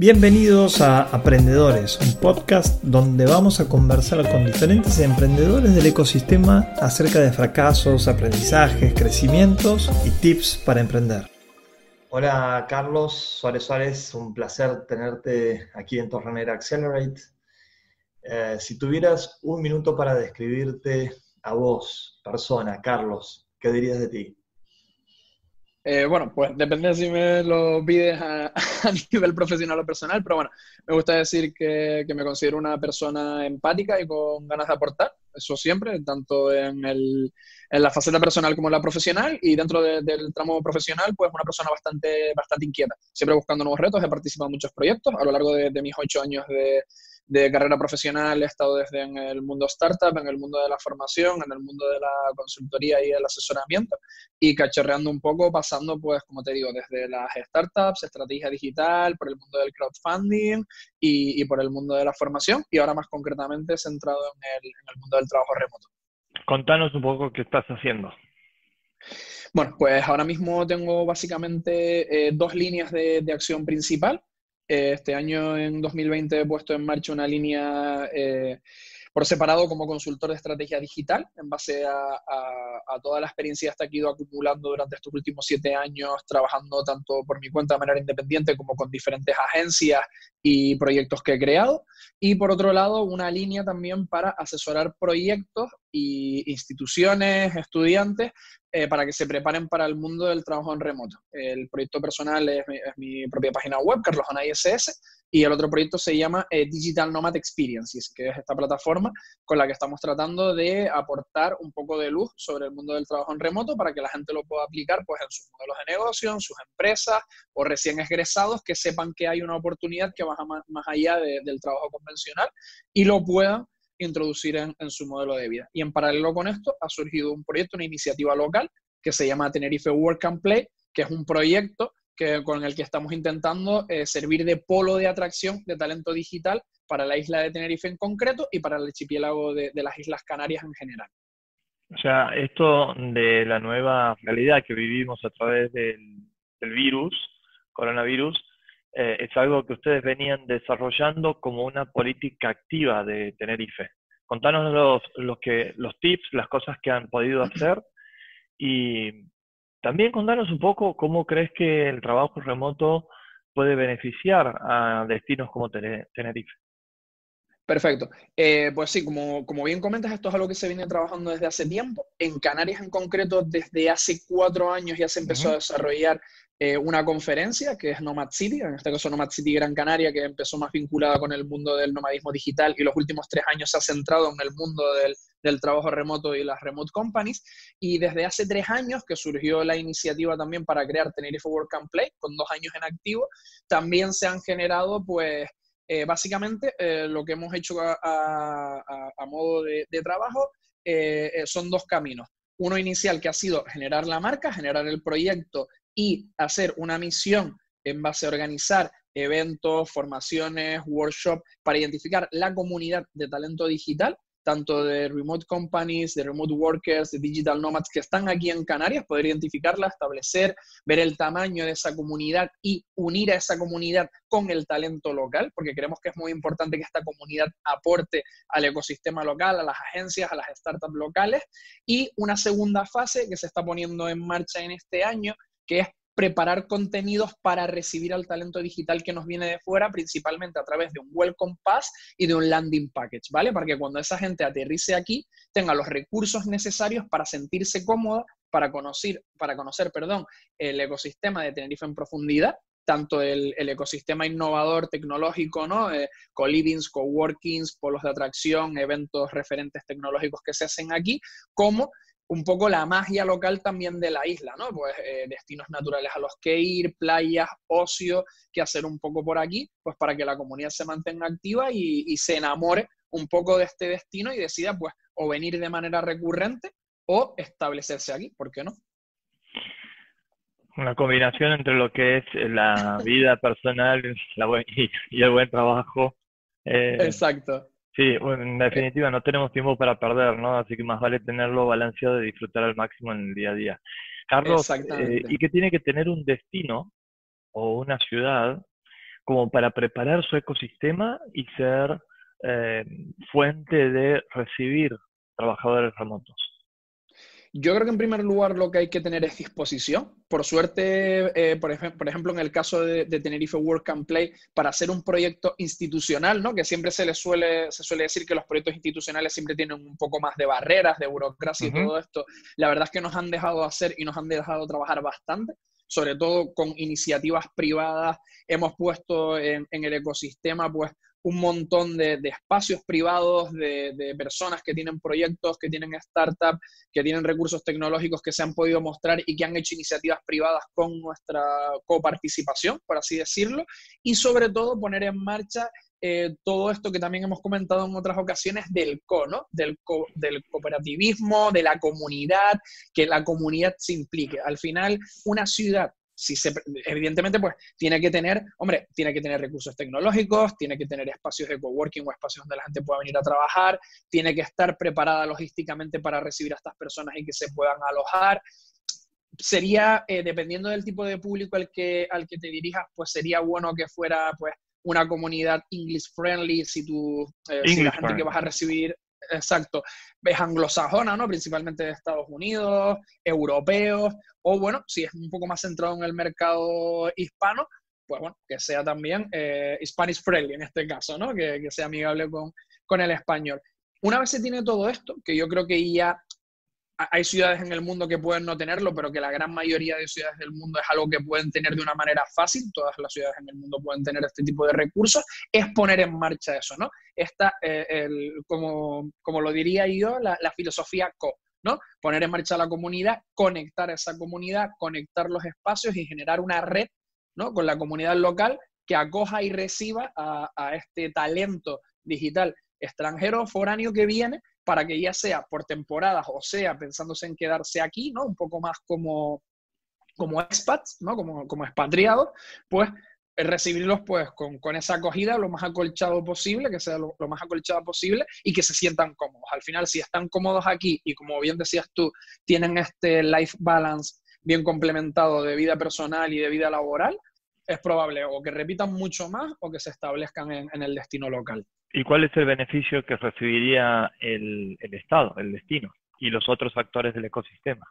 Bienvenidos a Aprendedores, un podcast donde vamos a conversar con diferentes emprendedores del ecosistema acerca de fracasos, aprendizajes, crecimientos y tips para emprender. Hola Carlos Suárez Suárez, un placer tenerte aquí en Torrenera Accelerate. Eh, si tuvieras un minuto para describirte a vos, persona, Carlos, ¿qué dirías de ti? Eh, bueno, pues depende si me lo pides a, nivel profesional o personal, pero bueno, me gusta decir que, me considero una persona empática y con ganas de aportar, eso siempre, tanto en, el, en la faceta personal como en la profesional, y dentro del tramo profesional, pues una persona bastante, bastante inquieta, siempre buscando nuevos retos, he participado en muchos proyectos a lo largo de mis ocho años de, de carrera profesional he estado desde en el mundo startup, en el mundo de la formación, en el mundo de la consultoría y el asesoramiento y cachorreando un poco, pasando pues, como te digo, desde las startups, estrategia digital, por el mundo del crowdfunding y, por el mundo de la formación y ahora más concretamente centrado en el, mundo del trabajo remoto. Contanos un poco qué estás haciendo. Bueno, pues ahora mismo tengo básicamente eh, dos líneas de, de acción principal. Este año, en 2020, he puesto en marcha una línea eh, por separado como consultor de estrategia digital, en base a, toda la experiencia que he ido acumulando durante estos últimos siete años, trabajando tanto por mi cuenta de manera independiente como con diferentes agencias y proyectos que he creado. Y por otro lado, una línea también para asesorar proyectos y instituciones, estudiantes, eh, para que se preparen para el mundo del trabajo en remoto. El proyecto personal es mi, propia página web, Carlos Anay SS, y el otro proyecto se llama eh, Digital Nomad Experiences, que es esta plataforma con la que estamos tratando de aportar un poco de luz sobre el mundo del trabajo en remoto para que la gente lo pueda aplicar pues, en sus modelos de negocio, en sus empresas o recién egresados que sepan que hay una oportunidad que va más, allá del trabajo convencional y lo puedan introducir en, su modelo de vida. Y en paralelo con esto ha surgido un proyecto, una iniciativa local que se llama Tenerife Work and Play, que es un proyecto que, con el que estamos intentando eh, servir de polo de atracción de talento digital para la isla de Tenerife en concreto y para el archipiélago de, las Islas Canarias en general. O sea, esto de la nueva realidad que vivimos a través del, del virus, coronavirus, eh, es algo que ustedes venían desarrollando como una política activa de Tenerife. Contanos los, los, que, los tips, las cosas que han podido hacer y también contanos un poco cómo crees que el trabajo remoto puede beneficiar a destinos como Tenerife. Perfecto. Eh, pues sí, como, como, bien comentas, esto es algo que se viene trabajando desde hace tiempo. En Canarias en concreto, desde hace cuatro años ya se empezó a desarrollar eh, una conferencia que es Nomad City, en este caso Nomad City Gran Canaria, que empezó más vinculada con el mundo del nomadismo digital y los últimos tres años se ha centrado en el mundo del, del trabajo remoto y las remote companies. Y desde hace tres años que surgió la iniciativa también para crear Tenerife Work and Play, con dos años en activo, también se han generado pues eh, básicamente eh, lo que hemos hecho a, a, modo de, de trabajo son dos caminos. Uno inicial que ha sido generar la marca, generar el proyecto y hacer una misión en base a organizar eventos, formaciones, workshops para identificar la comunidad de talento digital, tanto de remote companies, de remote workers, de digital nomads que están aquí en Canarias, poder identificarla, establecer, ver el tamaño de esa comunidad y unir a esa comunidad con el talento local, porque creemos que es muy importante que esta comunidad aporte al ecosistema local, a las agencias, a las startups locales. Y una segunda fase que se está poniendo en marcha en este año, que es preparar contenidos para recibir al talento digital que nos viene de fuera, principalmente a través de un Welcome Pass y de un Landing Package, ¿vale? Para que cuando esa gente aterrice aquí tenga los recursos necesarios para sentirse cómoda, para conocer, para conocer perdón, el ecosistema de Tenerife en profundidad, tanto el, ecosistema innovador tecnológico, ¿no? Eh, co-livings, coworkings, polos de atracción, eventos referentes tecnológicos que se hacen aquí, como un poco la magia local también de la isla, ¿no? Pues eh, destinos naturales a los que ir, playas, ocio, que hacer un poco por aquí, pues para que la comunidad se mantenga activa y, se enamore un poco de este destino y decida, pues, o venir de manera recurrente o establecerse aquí, ¿por qué no? Una combinación entre lo que es la vida personal y, el buen trabajo. Eh, Exacto. Sí, bueno, en definitiva no tenemos tiempo para perder, ¿no? Así que más vale tenerlo balanceado y disfrutar al máximo en el día a día. Carlos, eh, ¿y qué tiene que tener un destino o una ciudad como para preparar su ecosistema y ser eh, fuente de recibir trabajadores remotos? Yo creo que en primer lugar lo que hay que tener es disposición. Por suerte, eh, por, ejemplo, en el caso de, Tenerife Work and Play, para hacer un proyecto institucional, ¿no? que siempre se, le suele, se suele decir que los proyectos institucionales siempre tienen un poco más de barreras, de burocracia y todo esto, la verdad es que nos han dejado hacer y nos han dejado trabajar bastante sobre todo con iniciativas privadas. Hemos puesto en, en el ecosistema pues, un montón de, espacios privados, de, personas que tienen proyectos, que tienen startups, que tienen recursos tecnológicos que se han podido mostrar y que han hecho iniciativas privadas con nuestra coparticipación, por así decirlo, y sobre todo poner en marcha eh, todo esto que también hemos comentado en otras ocasiones del co, ¿no? Del, del cooperativismo, de la comunidad, que la comunidad se implique. Al final, una ciudad si se, evidentemente, pues tiene que tener, hombre, tiene que tener recursos tecnológicos, tiene que tener espacios de coworking o espacios donde la gente pueda venir a trabajar, tiene que estar preparada logísticamente para recibir a estas personas y que se puedan alojar. Sería, eh, dependiendo del tipo de público al que, al que te dirijas, pues sería bueno que fuera, pues, una comunidad English friendly, si tú, eh, si la gente que vas a recibir exacto, es anglosajona, ¿no? Principalmente de Estados Unidos, europeos, o bueno, si es un poco más centrado en el mercado hispano, pues bueno, que sea también eh, Spanish friendly en este caso, ¿no? Que, que sea amigable con, con el español. Una vez se tiene todo esto, que yo creo que ya hay ciudades en el mundo que pueden no tenerlo, pero que la gran mayoría de ciudades del mundo es algo que pueden tener de una manera fácil, todas las ciudades en el mundo pueden tener este tipo de recursos, es poner en marcha eso, ¿no? Esta, eh, como, como, lo diría yo, la, filosofía co, ¿no? Poner en marcha la comunidad, conectar a esa comunidad, conectar los espacios y generar una red, ¿no? Con la comunidad local que acoja y reciba a, a este talento digital extranjero foráneo que viene para que ya sea por temporadas o sea pensándose en quedarse aquí, ¿no? Un poco más como, como expats, ¿no? Como, como expatriados, pues eh, recibirlos pues con, con, esa acogida lo más acolchado posible, que sea lo, más acolchado posible y que se sientan cómodos. Al final, si están cómodos aquí y como bien decías tú, tienen este life balance bien complementado de vida personal y de vida laboral, es probable o que repitan mucho más o que se establezcan en el destino local. ¿Y cuál es el beneficio que recibiría el, Estado, el destino y los otros actores del ecosistema?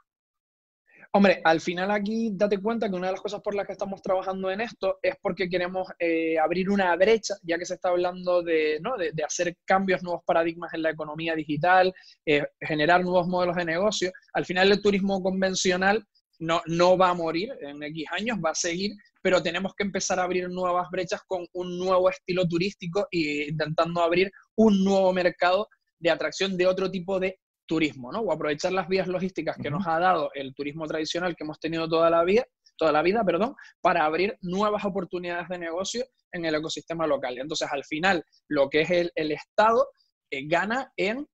Hombre, al final aquí date cuenta que una de las cosas por las que estamos trabajando en esto es porque queremos eh, abrir una brecha, ya que se está hablando de, ¿no? de, hacer cambios, nuevos paradigmas en la economía digital, eh, generar nuevos modelos de negocio. Al final el turismo convencional no, no va a morir en X años, va a seguir, pero tenemos que empezar a abrir nuevas brechas con un nuevo estilo turístico e intentando abrir un nuevo mercado de atracción de otro tipo de turismo, ¿no? O aprovechar las vías logísticas que nos ha dado el turismo tradicional que hemos tenido toda la vida, toda la vida, perdón, para abrir nuevas oportunidades de negocio en el ecosistema local. Entonces, al final, lo que es el, Estado eh, gana en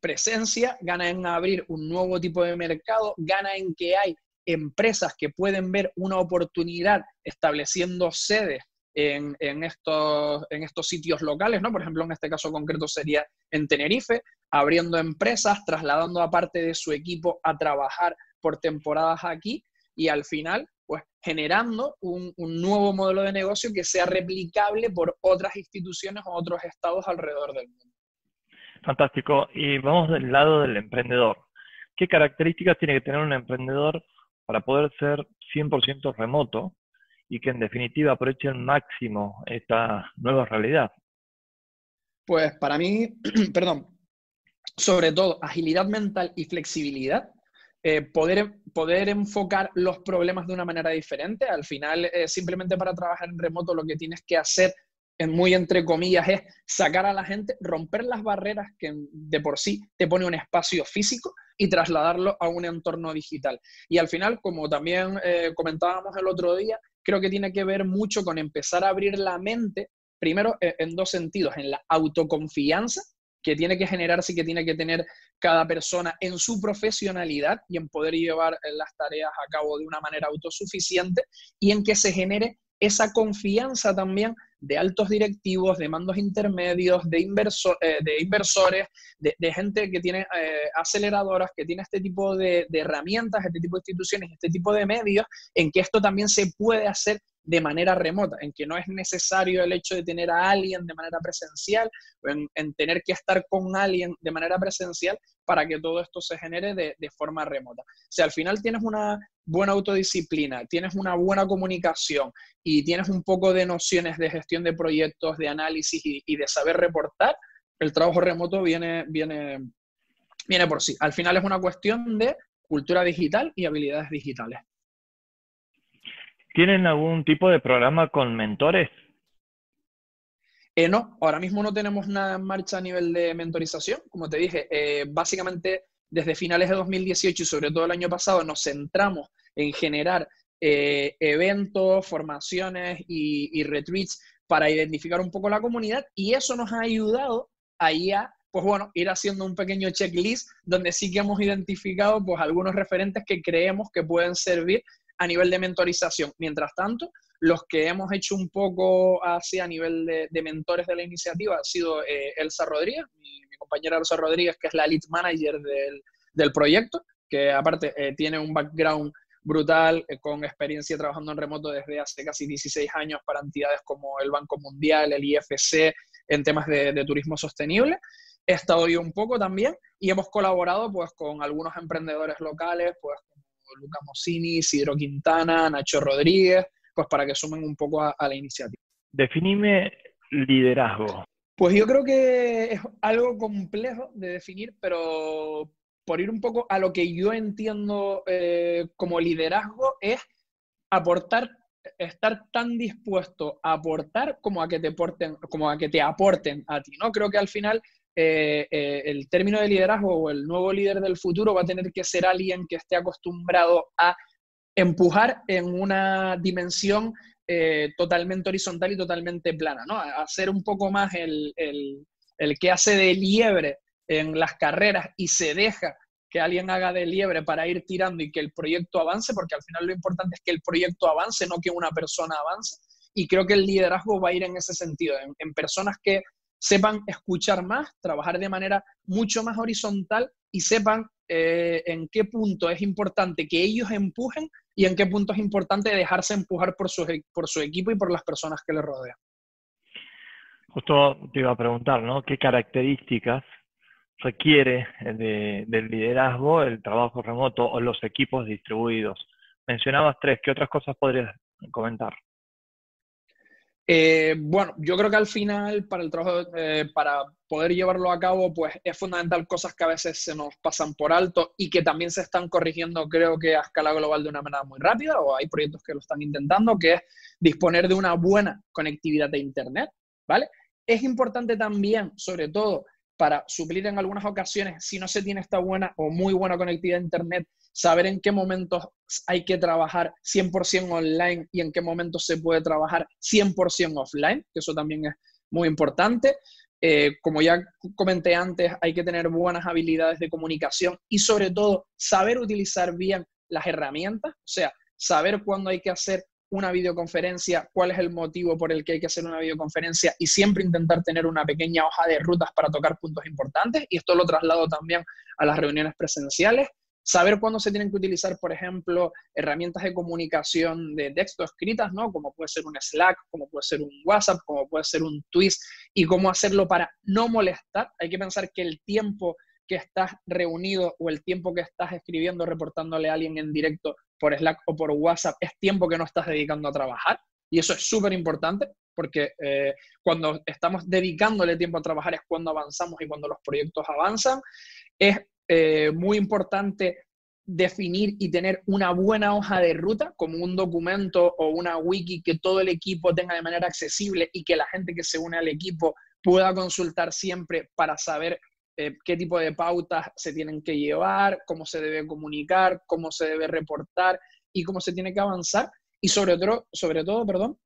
presencia, gana en abrir un nuevo tipo de mercado, gana en que hay empresas que pueden ver una oportunidad estableciendo sedes en, estos, en estos sitios locales, ¿no? Por ejemplo, en este caso concreto sería en Tenerife, abriendo empresas, trasladando a parte de su equipo a trabajar por temporadas aquí y al final, pues generando un, un nuevo modelo de negocio que sea replicable por otras instituciones o otros estados alrededor del mundo. Fantástico. Y vamos del lado del emprendedor. ¿Qué características tiene que tener un emprendedor para poder ser 100% remoto y que en definitiva aproveche al máximo esta nueva realidad? Pues para mí, perdón, sobre todo agilidad mental y flexibilidad, eh, poder, poder enfocar los problemas de una manera diferente. Al final, eh, simplemente para trabajar en remoto lo que tienes que hacer, muy entre comillas, es sacar a la gente, romper las barreras que de por sí te pone un espacio físico y trasladarlo a un entorno digital. Y al final, como también eh, comentábamos el otro día, creo que tiene que ver mucho con empezar a abrir la mente, primero eh, en dos sentidos, en la autoconfianza que tiene que generarse y que tiene que tener cada persona en su profesionalidad y en poder llevar eh, las tareas a cabo de una manera autosuficiente y en que se genere esa confianza también de altos directivos, de mandos intermedios, de, eh, de inversores, de, gente que tiene eh, aceleradoras, que tiene este tipo de, herramientas, este tipo de instituciones, este tipo de medios, en que esto también se puede hacer de manera remota, en que no es necesario el hecho de tener a alguien de manera presencial en, tener que estar con alguien de manera presencial para que todo esto se genere de, forma remota. O al final tienes una buena autodisciplina, tienes una buena comunicación y tienes un poco de nociones de gestión de proyectos, de análisis y, y de saber reportar, el trabajo remoto viene, viene, viene por sí. Al final es una cuestión de cultura digital y habilidades digitales. ¿Tienen algún tipo de programa con mentores? Eh, no, ahora mismo no tenemos nada en marcha a nivel de mentorización. Como te dije, eh, básicamente desde finales de 2018 y sobre todo el año pasado nos centramos en generar eh, eventos, formaciones y, y, retreats para identificar un poco la comunidad y eso nos ha ayudado ahí a, pues bueno, ir haciendo un pequeño checklist donde sí que hemos identificado pues algunos referentes que creemos que pueden servir a nivel de mentorización. Mientras tanto, los que hemos hecho un poco así a nivel de, mentores de la iniciativa ha sido eh, Elsa Rodríguez, mi, compañera Elsa Rodríguez, que es la lead manager del, proyecto, que aparte eh, tiene un background brutal, eh, con experiencia trabajando en remoto desde hace casi 16 años para entidades como el Banco Mundial, el IFC, en temas de, turismo sostenible. He estado yo un poco también y hemos colaborado pues con algunos emprendedores locales, pues como Luca Mosini, Sidro Quintana, Nacho Rodríguez, pues para que sumen un poco a, la iniciativa. Definime liderazgo. Pues yo creo que es algo complejo de definir, pero por ir un poco a lo que yo entiendo eh, como liderazgo es aportar estar tan dispuesto a aportar como a que te aporten, como a que te aporten a ti, ¿no? Creo que al final eh, eh, el término de liderazgo o el nuevo líder del futuro va a tener que ser alguien que esté acostumbrado a empujar en una dimensión eh, totalmente horizontal y totalmente plana, ¿no? Hacer un poco más el, el que hace de liebre en las carreras y se deja que alguien haga de liebre para ir tirando y que el proyecto avance, porque al final lo importante es que el proyecto avance, no que una persona avance. Y creo que el liderazgo va a ir en ese sentido, en, personas que sepan escuchar más, trabajar de manera mucho más horizontal y sepan eh, en qué punto es importante que ellos empujen y en qué punto es importante dejarse empujar por su, por su equipo y por las personas que le rodean. Justo te iba a preguntar, ¿no? ¿Qué características requiere del liderazgo el trabajo remoto o los equipos distribuidos. Mencionabas tres, ¿qué otras cosas podrías comentar? Eh, bueno, yo creo que al final para el trabajo, eh, para poder llevarlo a cabo, pues es fundamental cosas que a veces se nos pasan por alto y que también se están corrigiendo, creo que a escala global de una manera muy rápida, o hay proyectos que lo están intentando, que es disponer de una buena conectividad de Internet, ¿vale? Es importante también, sobre todo, para suplir en algunas ocasiones, si no se tiene esta buena o muy buena conectividad a Internet, saber en qué momentos hay que trabajar 100% online y en qué momentos se puede trabajar 100% offline, que eso también es muy importante. Eh, como ya comenté antes, hay que tener buenas habilidades de comunicación y sobre todo saber utilizar bien las herramientas, o sea, saber cuándo hay que hacer una videoconferencia, cuál es el motivo por el que hay que hacer una videoconferencia y siempre intentar tener una pequeña hoja de rutas para tocar puntos importantes. Y esto lo traslado también a las reuniones presenciales. Saber cuándo se tienen que utilizar, por ejemplo, herramientas de comunicación de texto escritas, ¿no? Como puede ser un Slack, como puede ser un WhatsApp, como puede ser un Twist, y cómo hacerlo para no molestar. Hay que pensar que el tiempo que estás reunido o el tiempo que estás escribiendo, reportándole a alguien en directo por Slack o por WhatsApp, es tiempo que no estás dedicando a trabajar. Y eso es súper importante porque eh, cuando estamos dedicándole tiempo a trabajar es cuando avanzamos y cuando los proyectos avanzan. Es eh, muy importante definir y tener una buena hoja de ruta, como un documento o una wiki que todo el equipo tenga de manera accesible y que la gente que se une al equipo pueda consultar siempre para saber eh, qué tipo de pautas se tienen que llevar, cómo se debe comunicar, cómo se debe reportar y cómo se tiene que avanzar. Y sobre todo, sobre todo perdón,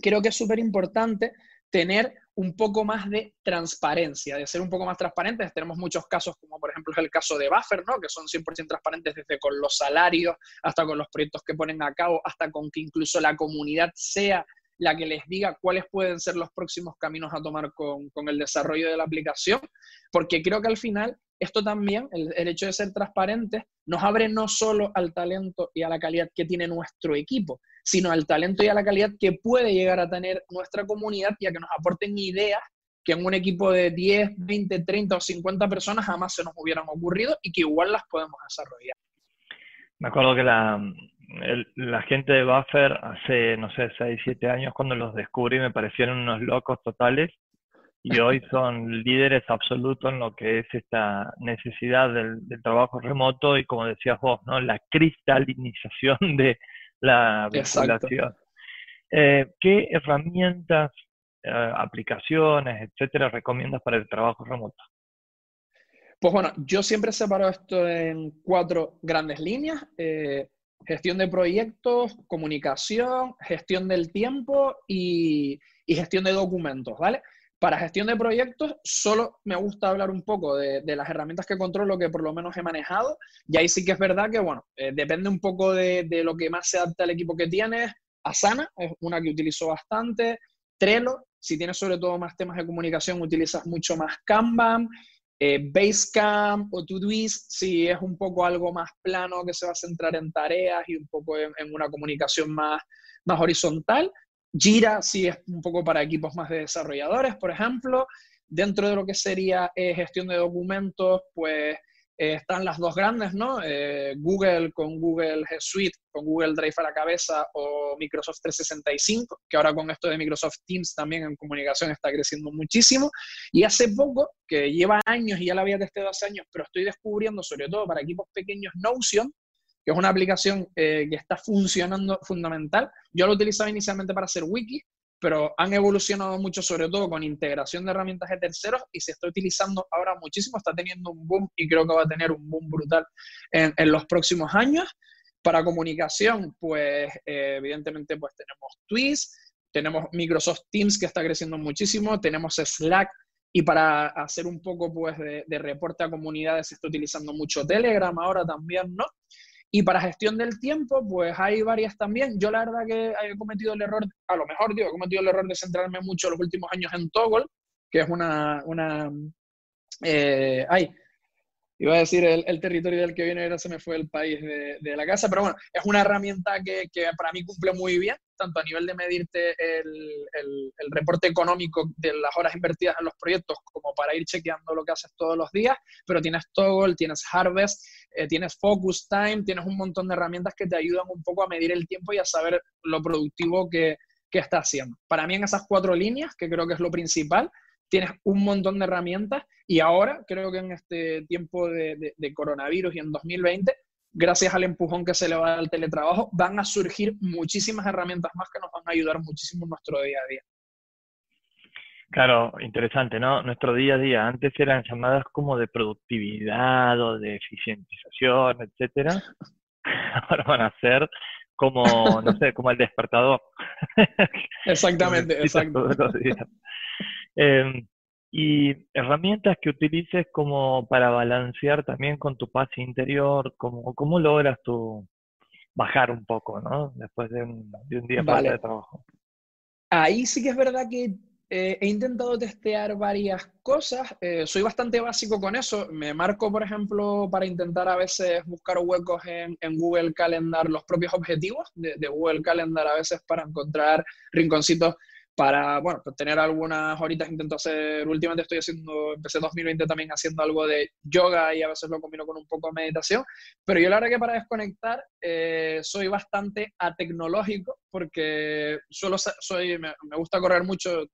creo que es súper importante tener un poco más de transparencia, de ser un poco más transparentes. Tenemos muchos casos, como por ejemplo es el caso de Buffer, ¿no? que son 100% transparentes desde con los salarios hasta con los proyectos que ponen a cabo, hasta con que incluso la comunidad sea la que les diga cuáles pueden ser los próximos caminos a tomar con, el desarrollo de la aplicación, porque creo que al final esto también, el, hecho de ser transparentes, nos abre no solo al talento y a la calidad que tiene nuestro equipo, sino al talento y a la calidad que puede llegar a tener nuestra comunidad y a que nos aporten ideas que en un equipo de 10, 20, 30 o 50 personas jamás se nos hubieran ocurrido y que igual las podemos desarrollar. Me acuerdo que la, la gente de Buffer hace, no sé, 6, 7 años cuando los descubrí me parecieron unos locos totales y hoy son líderes absolutos en lo que es esta necesidad del, trabajo remoto y como decías vos, ¿no? la cristalización de la vinculación. Eh, ¿Qué herramientas eh, aplicaciones, etcétera, recomiendas para el trabajo remoto? Pues bueno, yo siempre separo esto en cuatro grandes líneas. Eh, gestión de proyectos, comunicación, gestión del tiempo y, gestión de documentos, ¿vale? Para gestión de proyectos, solo me gusta hablar un poco de, las herramientas que controlo, que por lo menos he manejado. Y ahí sí que es verdad que, bueno, eh, depende un poco de, de, lo que más se adapta al equipo que tienes. Asana es una que utilizo bastante. Trello, si tienes sobre todo más temas de comunicación, utilizas mucho más Kanban. Eh, Basecamp o Todoist, si es un poco algo más plano que se va a centrar en tareas y un poco en, una comunicación más, horizontal. Jira, si es un poco para equipos más de desarrolladores, por ejemplo. Dentro de lo que sería eh, gestión de documentos, pues eh, están las dos grandes, ¿no? Eh, Google con Google Suite, con Google Drive a la cabeza, o Microsoft 365, que ahora con esto de Microsoft Teams también en comunicación está creciendo muchísimo. Y hace poco, que lleva años y ya la había testado hace años, pero estoy descubriendo, sobre todo para equipos pequeños, Notion, que es una aplicación eh, que está funcionando fundamental. Yo lo utilizaba inicialmente para hacer wiki, pero han evolucionado mucho, sobre todo con integración de herramientas de terceros y se está utilizando ahora muchísimo, está teniendo un boom y creo que va a tener un boom brutal en, los próximos años. Para comunicación, pues eh, evidentemente pues tenemos Twist, tenemos Microsoft Teams que está creciendo muchísimo, tenemos Slack y para hacer un poco pues de, de reporte a comunidades se está utilizando mucho Telegram ahora también, ¿no? Y para gestión del tiempo, pues hay varias también. Yo la verdad que he cometido el error, a lo mejor digo, he cometido el error de centrarme mucho los últimos años en Toggle, que es una, una eh, iba a decir el, territorio del que viene, ahora se me fue el país de, la casa, pero bueno, es una herramienta que, para mí cumple muy bien, tanto a nivel de medirte el, el, reporte económico de las horas invertidas en los proyectos, como para ir chequeando lo que haces todos los días, pero tienes Toggle, tienes Harvest, eh, tienes Focus Time, tienes un montón de herramientas que te ayudan un poco a medir el tiempo y a saber lo productivo que, que está haciendo. Para mí en esas cuatro líneas, que creo que es lo principal, tienes un montón de herramientas y ahora creo que en este tiempo de, coronavirus y en 2020, gracias al empujón que se le va al teletrabajo, van a surgir muchísimas herramientas más que nos van a ayudar muchísimo en nuestro día a día. Claro, interesante, ¿no? Nuestro día a día, antes eran llamadas como de productividad o de eficientización, etcétera. Ahora van a ser como, no sé, como el despertador. Exactamente, exacto. Em, y herramientas que utilices como para balancear también con tu paz interior, como, ¿cómo logras tú bajar un poco, ¿no? Después de un, día de trabajo. Ahí sí que es verdad que eh, he intentado testear varias cosas. Eh, soy bastante básico con eso. Me marco, por ejemplo, para intentar a veces buscar huecos en, Google Calendar los propios objetivos de, de, Google Calendar, a veces para encontrar rinconcitos para, bueno, pues tener algunas horitas intento hacer, últimamente estoy haciendo, empecé 2020 también haciendo algo de yoga y a veces lo combino con un poco de meditación, pero yo la verdad que para desconectar eh, soy bastante atecnológico porque suelo, soy, me, gusta correr mucho eh,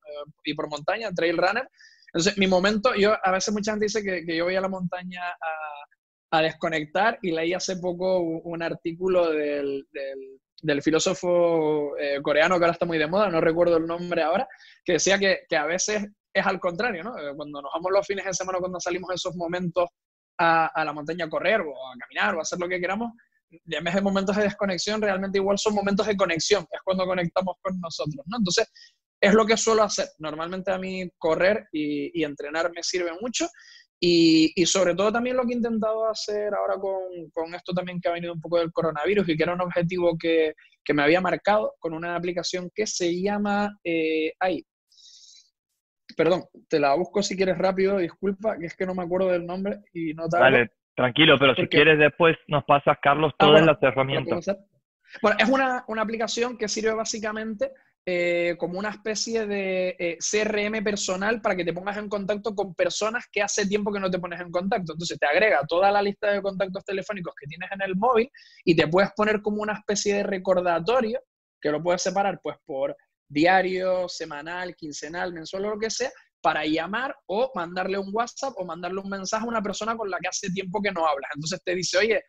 y por montaña, trail runner, entonces mi momento, yo a veces mucha gente dice que, que yo voy a la montaña a, a desconectar y leí hace poco un, artículo del, del del filósofo eh, coreano que ahora está muy de moda, no recuerdo el nombre ahora, que decía que, a veces es al contrario, ¿no? Eh, cuando nos vamos los fines de semana, cuando salimos esos momentos a, la montaña a correr o a caminar o a hacer lo que queramos, en vez de momentos de desconexión, realmente igual son momentos de conexión, es cuando conectamos con nosotros, ¿no? Entonces, es lo que suelo hacer. Normalmente a mí correr y entrenar me sirve mucho y, y, sobre todo también lo que he intentado hacer ahora con, con, esto también que ha venido un poco del coronavirus y que era un objetivo que, que me había marcado con una aplicación que se llama... Eh, ay, perdón, te la busco si quieres rápido, disculpa, que es que no me acuerdo del nombre y no Vale, tranquilo, pero si quieres después nos pasas, Carlos, ah, todas las herramientas. Bueno, es una, una aplicación que sirve básicamente eh, como una especie de eh, CRM personal para que te pongas en contacto con personas que hace tiempo que no te pones en contacto. Entonces te agrega toda la lista de contactos telefónicos que tienes en el móvil y te puedes poner como una especie de recordatorio que lo puedes separar pues por diario, semanal, quincenal, mensual o lo que sea, para llamar o mandarle un WhatsApp o mandarle un mensaje a una persona con la que hace tiempo que no hablas. Entonces te dice, oye,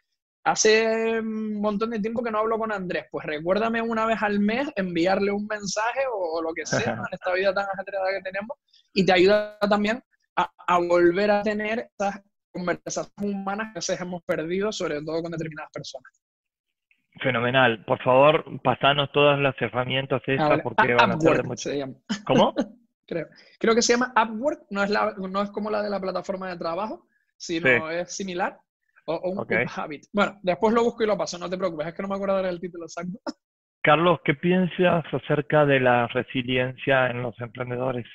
Hace un montón de tiempo que no hablo con Andrés, pues recuérdame una vez al mes enviarle un mensaje o, lo que sea en esta vida tan ajetreada que tenemos y te ayuda también a, volver a tener estas conversaciones humanas que a veces hemos perdido, sobre todo con determinadas personas. Fenomenal. Por favor, pasanos todas las herramientas estas porque van a ser mucho... ¿Cómo? Creo. Creo que se llama Upwork, no es, la, no es como la de la plataforma de trabajo, sino es similar. O, un habit. Bueno, después lo busco y lo paso, no te preocupes, es que no me acuerdo del título exacto. Carlos, ¿qué piensas acerca de la resiliencia en los emprendedores?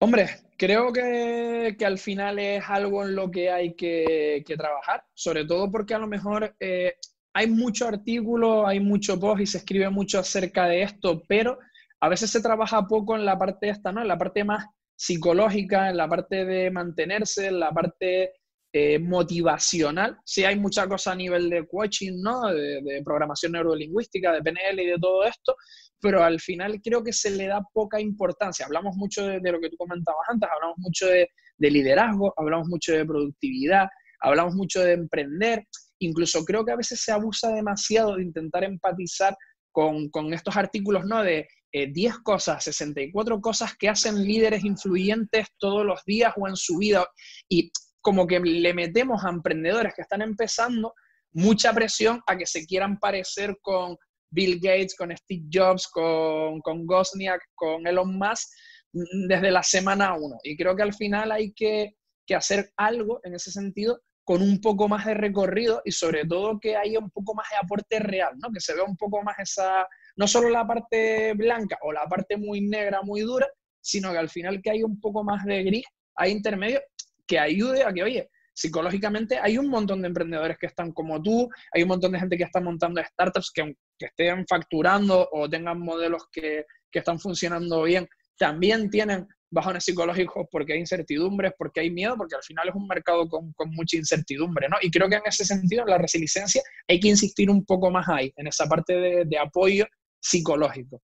Hombre, creo que, que al final es algo en lo que hay que, que trabajar, sobre todo porque a lo mejor eh, hay mucho artículo, hay mucho post y se escribe mucho acerca de esto, pero a veces se trabaja poco en la parte esta, ¿no? En la parte más psicológica, en la parte de mantenerse, en la parte eh, motivacional. Sí hay mucha cosa a nivel de coaching, ¿no? De, programación neurolingüística, de PNL y de todo esto, pero al final creo que se le da poca importancia. Hablamos mucho de, lo que tú comentabas antes, hablamos mucho de, liderazgo, hablamos mucho de productividad, hablamos mucho de emprender. Incluso creo que a veces se abusa demasiado de intentar empatizar con, estos artículos, ¿no? De 10 eh, cosas, 64 cosas que hacen líderes influyentes todos los días o en su vida. Y como que le metemos a emprendedores que están empezando mucha presión a que se quieran parecer con Bill Gates, con Steve Jobs, con, con Gosniak, con Elon Musk mm, desde la semana uno. Y creo que al final hay que, que hacer algo en ese sentido con un poco más de recorrido y sobre todo que haya un poco más de aporte real, ¿no? Que se vea un poco más esa, no solo la parte blanca o la parte muy negra, muy dura, sino que al final que haya un poco más de gris, hay intermedio que ayude a que, oye, psicológicamente hay un montón de emprendedores que están como tú, hay un montón de gente que está montando startups que, que estén facturando o tengan modelos que, que están funcionando bien, también tienen bajones psicológicos porque hay incertidumbres, porque hay miedo, porque al final es un mercado con, con, mucha incertidumbre, ¿no? Y creo que en ese sentido, en la resiliencia, hay que insistir un poco más ahí, en esa parte de, de apoyo psicológico.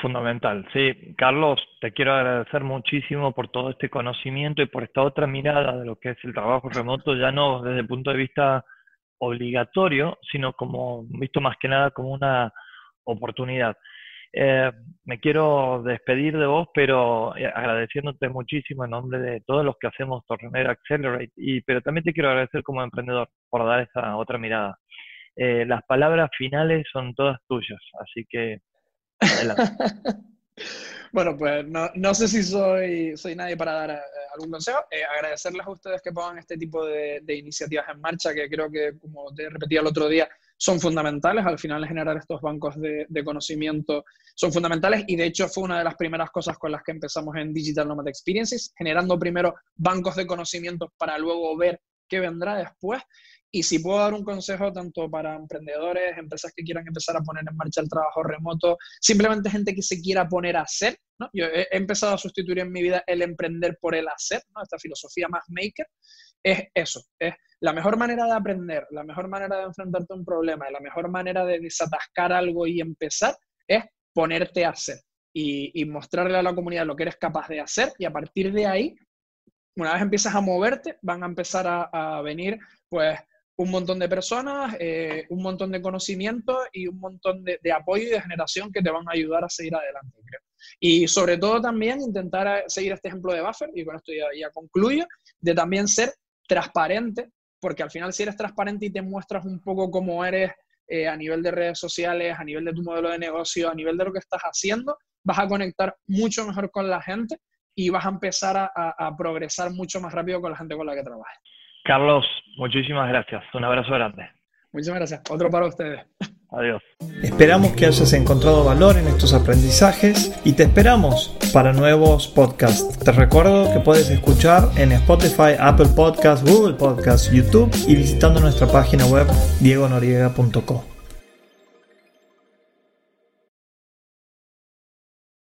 Fundamental, sí. Carlos, te quiero agradecer muchísimo por todo este conocimiento y por esta otra mirada de lo que es el trabajo remoto, ya no desde el punto de vista obligatorio, sino como visto más que nada como una oportunidad. Eh, me quiero despedir de vos, pero eh, agradeciéndote muchísimo en nombre de todos los que hacemos Tornero Accelerate, y, pero también te quiero agradecer como emprendedor por dar esa otra mirada. Eh, las palabras finales son todas tuyas, así que bueno, pues no, sé si soy, soy nadie para dar eh, algún consejo. Eh, agradecerles a ustedes que pongan este tipo de, iniciativas en marcha, que creo que, como te repetía el otro día, son fundamentales. Al final, generar estos bancos de, de, conocimiento son fundamentales y, de hecho, fue una de las primeras cosas con las que empezamos en Digital Nomad Experiences, generando primero bancos de conocimiento para luego ver qué vendrá después. Y si puedo dar un consejo tanto para emprendedores, empresas que quieran empezar a poner en marcha el trabajo remoto, simplemente gente que se quiera poner a hacer, ¿no? Yo he, empezado a sustituir en mi vida el emprender por el hacer, ¿no? Esta filosofía más maker, es eso, es la mejor manera de aprender, la mejor manera de enfrentarte a un problema, la mejor manera de desatascar algo y empezar es ponerte a hacer y, mostrarle a la comunidad lo que eres capaz de hacer y a partir de ahí, una vez empiezas a moverte, van a empezar a, a venir pues un montón de personas, eh, un montón de conocimiento y un montón de, apoyo y de generación que te van a ayudar a seguir adelante, creo. Y sobre todo también intentar seguir este ejemplo de Buffer, y con esto ya, concluyo, de también ser transparente, porque al final si eres transparente y te muestras un poco cómo eres eh, a nivel de redes sociales, a nivel de tu modelo de negocio, a nivel de lo que estás haciendo, vas a conectar mucho mejor con la gente y vas a empezar a, a progresar mucho más rápido con la gente con la que trabajes. Carlos, muchísimas gracias. Un abrazo grande. Muchas gracias. Otro para ustedes. Adiós. Esperamos que hayas encontrado valor en estos aprendizajes y te esperamos para nuevos podcasts. Te recuerdo que puedes escuchar en Spotify, Apple Podcasts, Google Podcasts, YouTube y visitando nuestra página web diegonoriega.co.